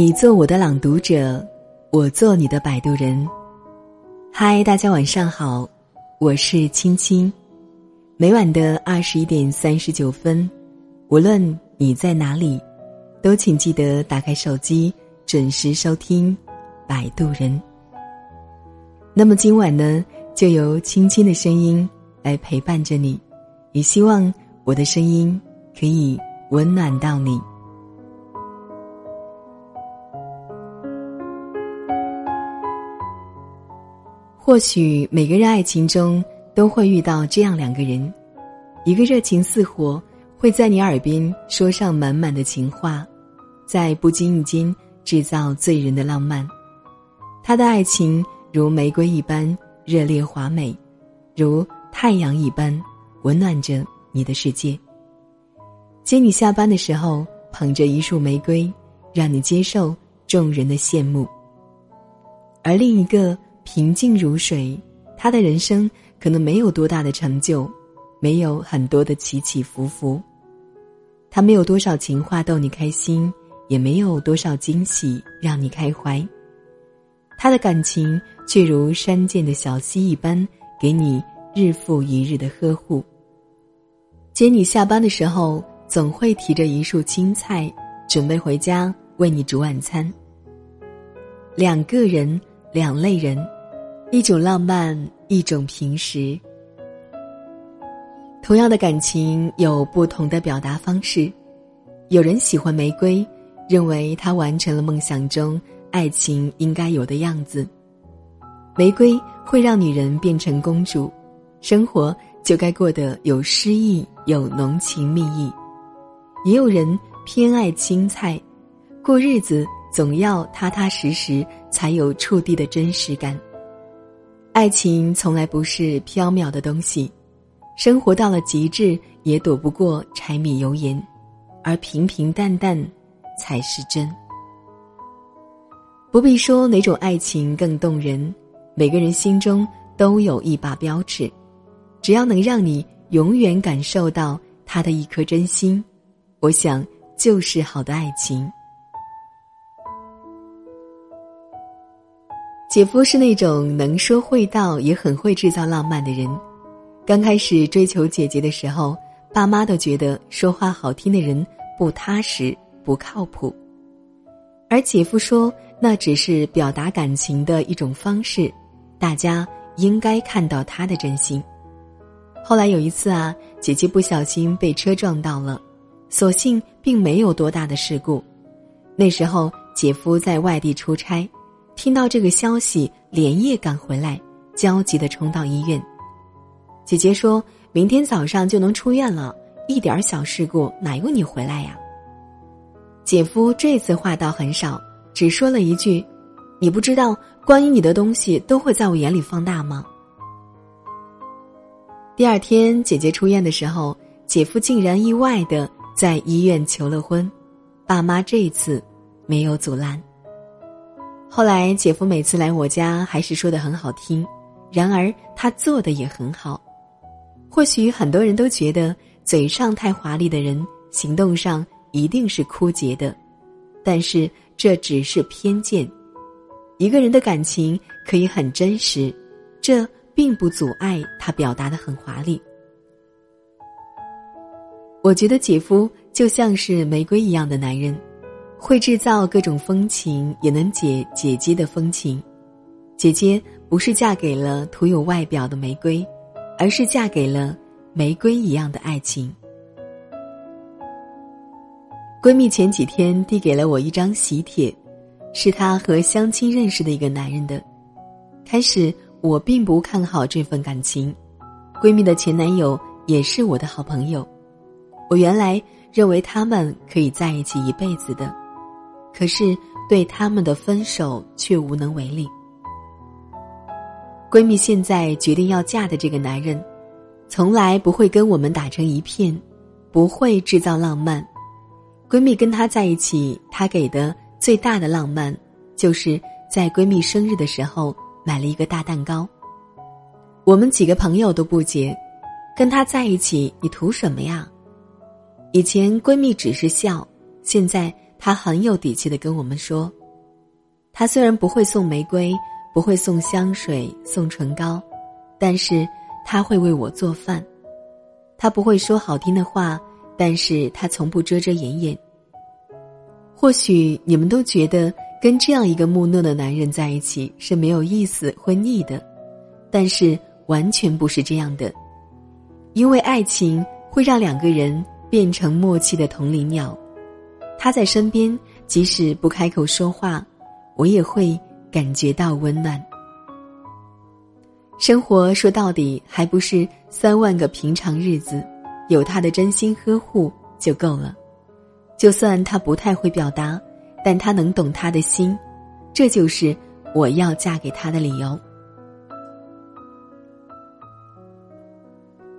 你做我的朗读者，我做你的摆渡人。嗨，大家晚上好，我是青青。每晚的二十一点三十九分，无论你在哪里，都请记得打开手机，准时收听《摆渡人》。那么今晚呢，就由青青的声音来陪伴着你，也希望我的声音可以温暖到你。或许每个人爱情中都会遇到这样两个人，一个热情似火，会在你耳边说上满满的情话，在不经意间制造醉人的浪漫。他的爱情如玫瑰一般热烈华美，如太阳一般温暖着你的世界。接你下班的时候，捧着一束玫瑰，让你接受众人的羡慕。而另一个。平静如水，他的人生可能没有多大的成就，没有很多的起起伏伏。他没有多少情话逗你开心，也没有多少惊喜让你开怀。他的感情却如山涧的小溪一般，给你日复一日的呵护。接你下班的时候，总会提着一束青菜，准备回家为你煮晚餐。两个人，两类人。一种浪漫，一种平时。同样的感情有不同的表达方式。有人喜欢玫瑰，认为它完成了梦想中爱情应该有的样子。玫瑰会让女人变成公主，生活就该过得有诗意、有浓情蜜意。也有人偏爱青菜，过日子总要踏踏实实，才有触地的真实感。爱情从来不是缥缈的东西，生活到了极致也躲不过柴米油盐，而平平淡淡才是真。不必说哪种爱情更动人，每个人心中都有一把标尺，只要能让你永远感受到他的一颗真心，我想就是好的爱情。姐夫是那种能说会道，也很会制造浪漫的人。刚开始追求姐姐的时候，爸妈都觉得说话好听的人不踏实、不靠谱。而姐夫说那只是表达感情的一种方式，大家应该看到他的真心。后来有一次啊，姐姐不小心被车撞到了，所幸并没有多大的事故。那时候姐夫在外地出差。听到这个消息，连夜赶回来，焦急的冲到医院。姐姐说明天早上就能出院了，一点小事故哪用你回来呀？姐夫这次话倒很少，只说了一句：“你不知道关于你的东西都会在我眼里放大吗？”第二天姐姐出院的时候，姐夫竟然意外的在医院求了婚，爸妈这一次没有阻拦。后来，姐夫每次来我家，还是说的很好听。然而，他做的也很好。或许很多人都觉得，嘴上太华丽的人，行动上一定是枯竭的。但是，这只是偏见。一个人的感情可以很真实，这并不阻碍他表达的很华丽。我觉得姐夫就像是玫瑰一样的男人。会制造各种风情，也能解姐姐的风情。姐姐不是嫁给了徒有外表的玫瑰，而是嫁给了玫瑰一样的爱情。闺蜜前几天递给了我一张喜帖，是她和相亲认识的一个男人的。开始我并不看好这份感情，闺蜜的前男友也是我的好朋友，我原来认为他们可以在一起一辈子的。可是，对他们的分手却无能为力。闺蜜现在决定要嫁的这个男人，从来不会跟我们打成一片，不会制造浪漫。闺蜜跟他在一起，她给的最大的浪漫，就是在闺蜜生日的时候买了一个大蛋糕。我们几个朋友都不解，跟他在一起，你图什么呀？以前闺蜜只是笑，现在。他很有底气的跟我们说：“他虽然不会送玫瑰，不会送香水、送唇膏，但是他会为我做饭。他不会说好听的话，但是他从不遮遮掩掩。或许你们都觉得跟这样一个木讷的男人在一起是没有意思、会腻的，但是完全不是这样的，因为爱情会让两个人变成默契的同林鸟。”他在身边，即使不开口说话，我也会感觉到温暖。生活说到底还不是三万个平常日子，有他的真心呵护就够了。就算他不太会表达，但他能懂他的心，这就是我要嫁给他的理由。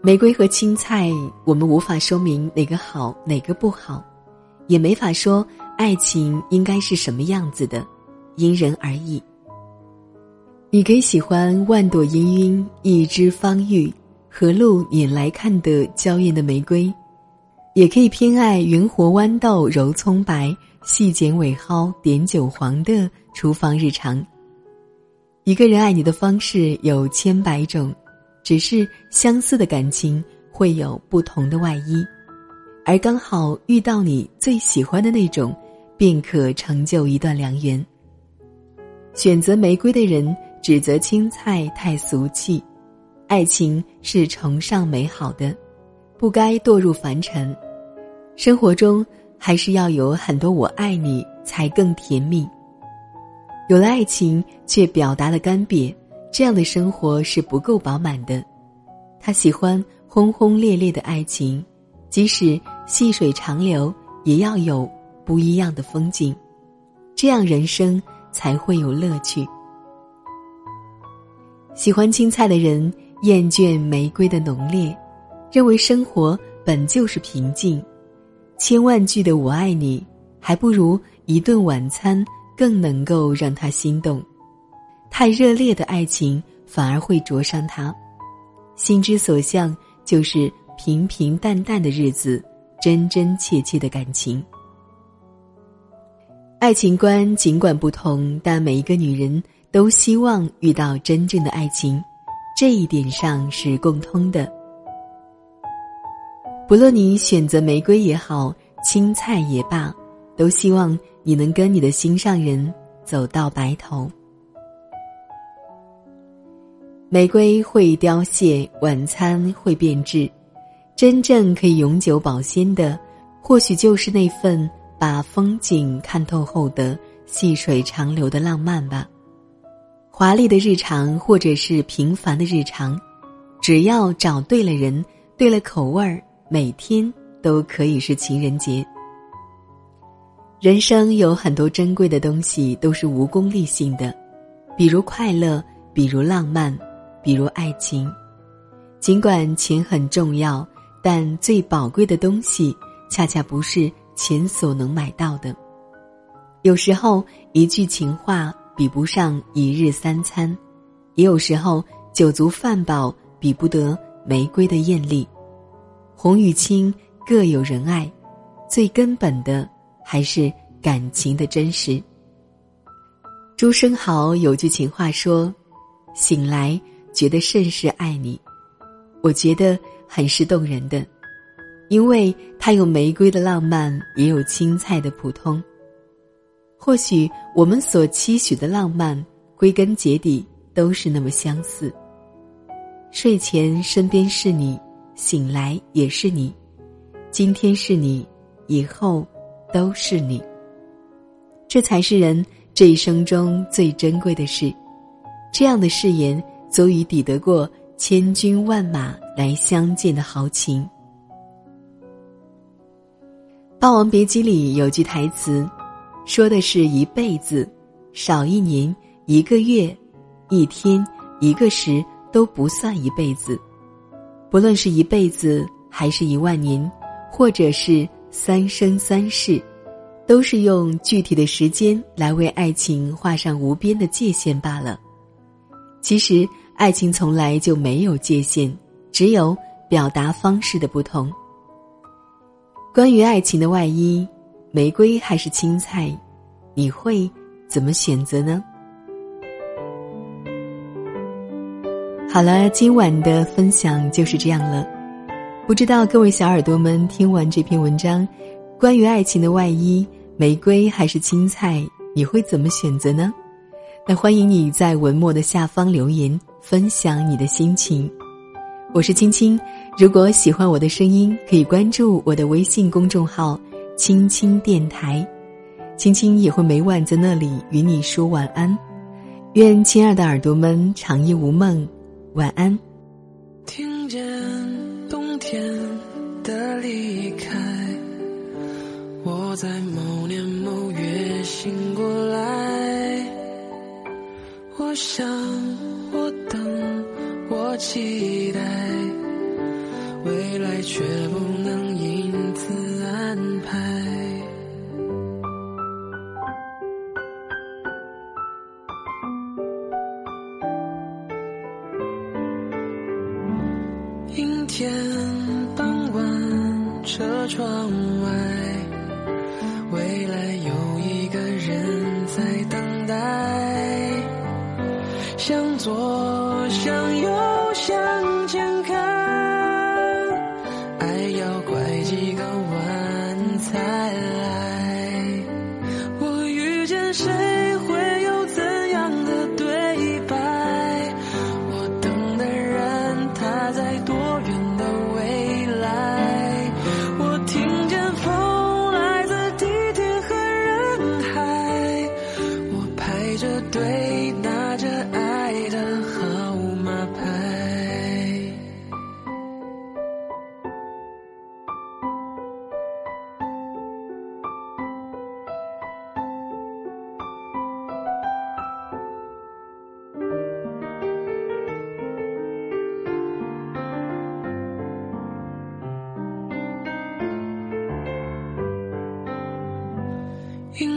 玫瑰和青菜，我们无法说明哪个好，哪个不好。也没法说爱情应该是什么样子的，因人而异。你可以喜欢万朵氤氲一枝芳玉，和路引来看的娇艳的玫瑰，也可以偏爱云活豌豆揉葱白，细剪尾蒿点韭黄的厨房日常。一个人爱你的方式有千百种，只是相似的感情会有不同的外衣。而刚好遇到你最喜欢的那种，便可成就一段良缘。选择玫瑰的人指责青菜太俗气，爱情是崇尚美好的，不该堕入凡尘。生活中还是要有很多我爱你才更甜蜜。有了爱情却表达了干瘪，这样的生活是不够饱满的。他喜欢轰轰烈烈的爱情。即使细水长流，也要有不一样的风景，这样人生才会有乐趣。喜欢青菜的人厌倦玫瑰的浓烈，认为生活本就是平静。千万句的“我爱你”，还不如一顿晚餐更能够让他心动。太热烈的爱情反而会灼伤他。心之所向，就是。平平淡淡的日子，真真切切的感情。爱情观尽管不同，但每一个女人都希望遇到真正的爱情，这一点上是共通的。不论你选择玫瑰也好，青菜也罢，都希望你能跟你的心上人走到白头。玫瑰会凋谢，晚餐会变质。真正可以永久保鲜的，或许就是那份把风景看透后的细水长流的浪漫吧。华丽的日常，或者是平凡的日常，只要找对了人，对了口味儿，每天都可以是情人节。人生有很多珍贵的东西都是无功利性的，比如快乐，比如浪漫，比如爱情。尽管钱很重要。但最宝贵的东西，恰恰不是钱所能买到的。有时候一句情话比不上一日三餐，也有时候酒足饭饱比不得玫瑰的艳丽。红与青各有人爱，最根本的还是感情的真实。朱生豪有句情话说：“醒来觉得甚是爱你。”我觉得。很是动人的，因为它有玫瑰的浪漫，也有青菜的普通。或许我们所期许的浪漫，归根结底都是那么相似。睡前身边是你，醒来也是你，今天是你，以后都是你。这才是人这一生中最珍贵的事。这样的誓言，足以抵得过。千军万马来相见的豪情，《霸王别姬》里有句台词，说的是一辈子，少一年、一个月、一天、一个时都不算一辈子。不论是一辈子，还是一万年，或者是三生三世，都是用具体的时间来为爱情画上无边的界限罢了。其实。爱情从来就没有界限，只有表达方式的不同。关于爱情的外衣，玫瑰还是青菜，你会怎么选择呢？好了，今晚的分享就是这样了。不知道各位小耳朵们听完这篇文章，关于爱情的外衣，玫瑰还是青菜，你会怎么选择呢？那欢迎你在文末的下方留言，分享你的心情。我是青青，如果喜欢我的声音，可以关注我的微信公众号“青青电台”，青青也会每晚在那里与你说晚安。愿亲爱的耳朵们长夜无梦。晚安。听见冬天的离开，我在某年某月醒过来。我想，期待，未来却不能因此安排。阴天傍晚，车窗外，未来有一个人在等待。向左，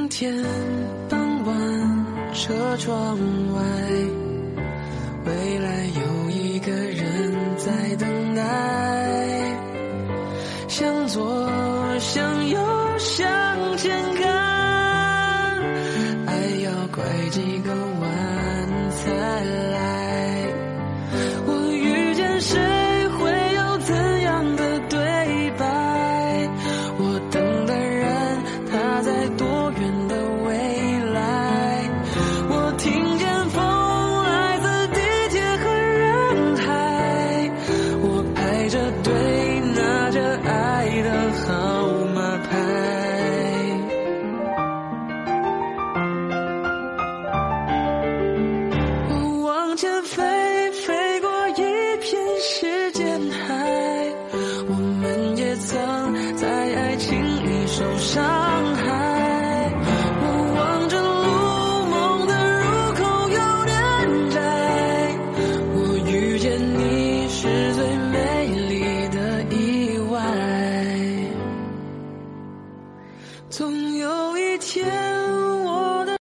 天傍晚，车窗外，未来有一个人在等待。向左，向右，向前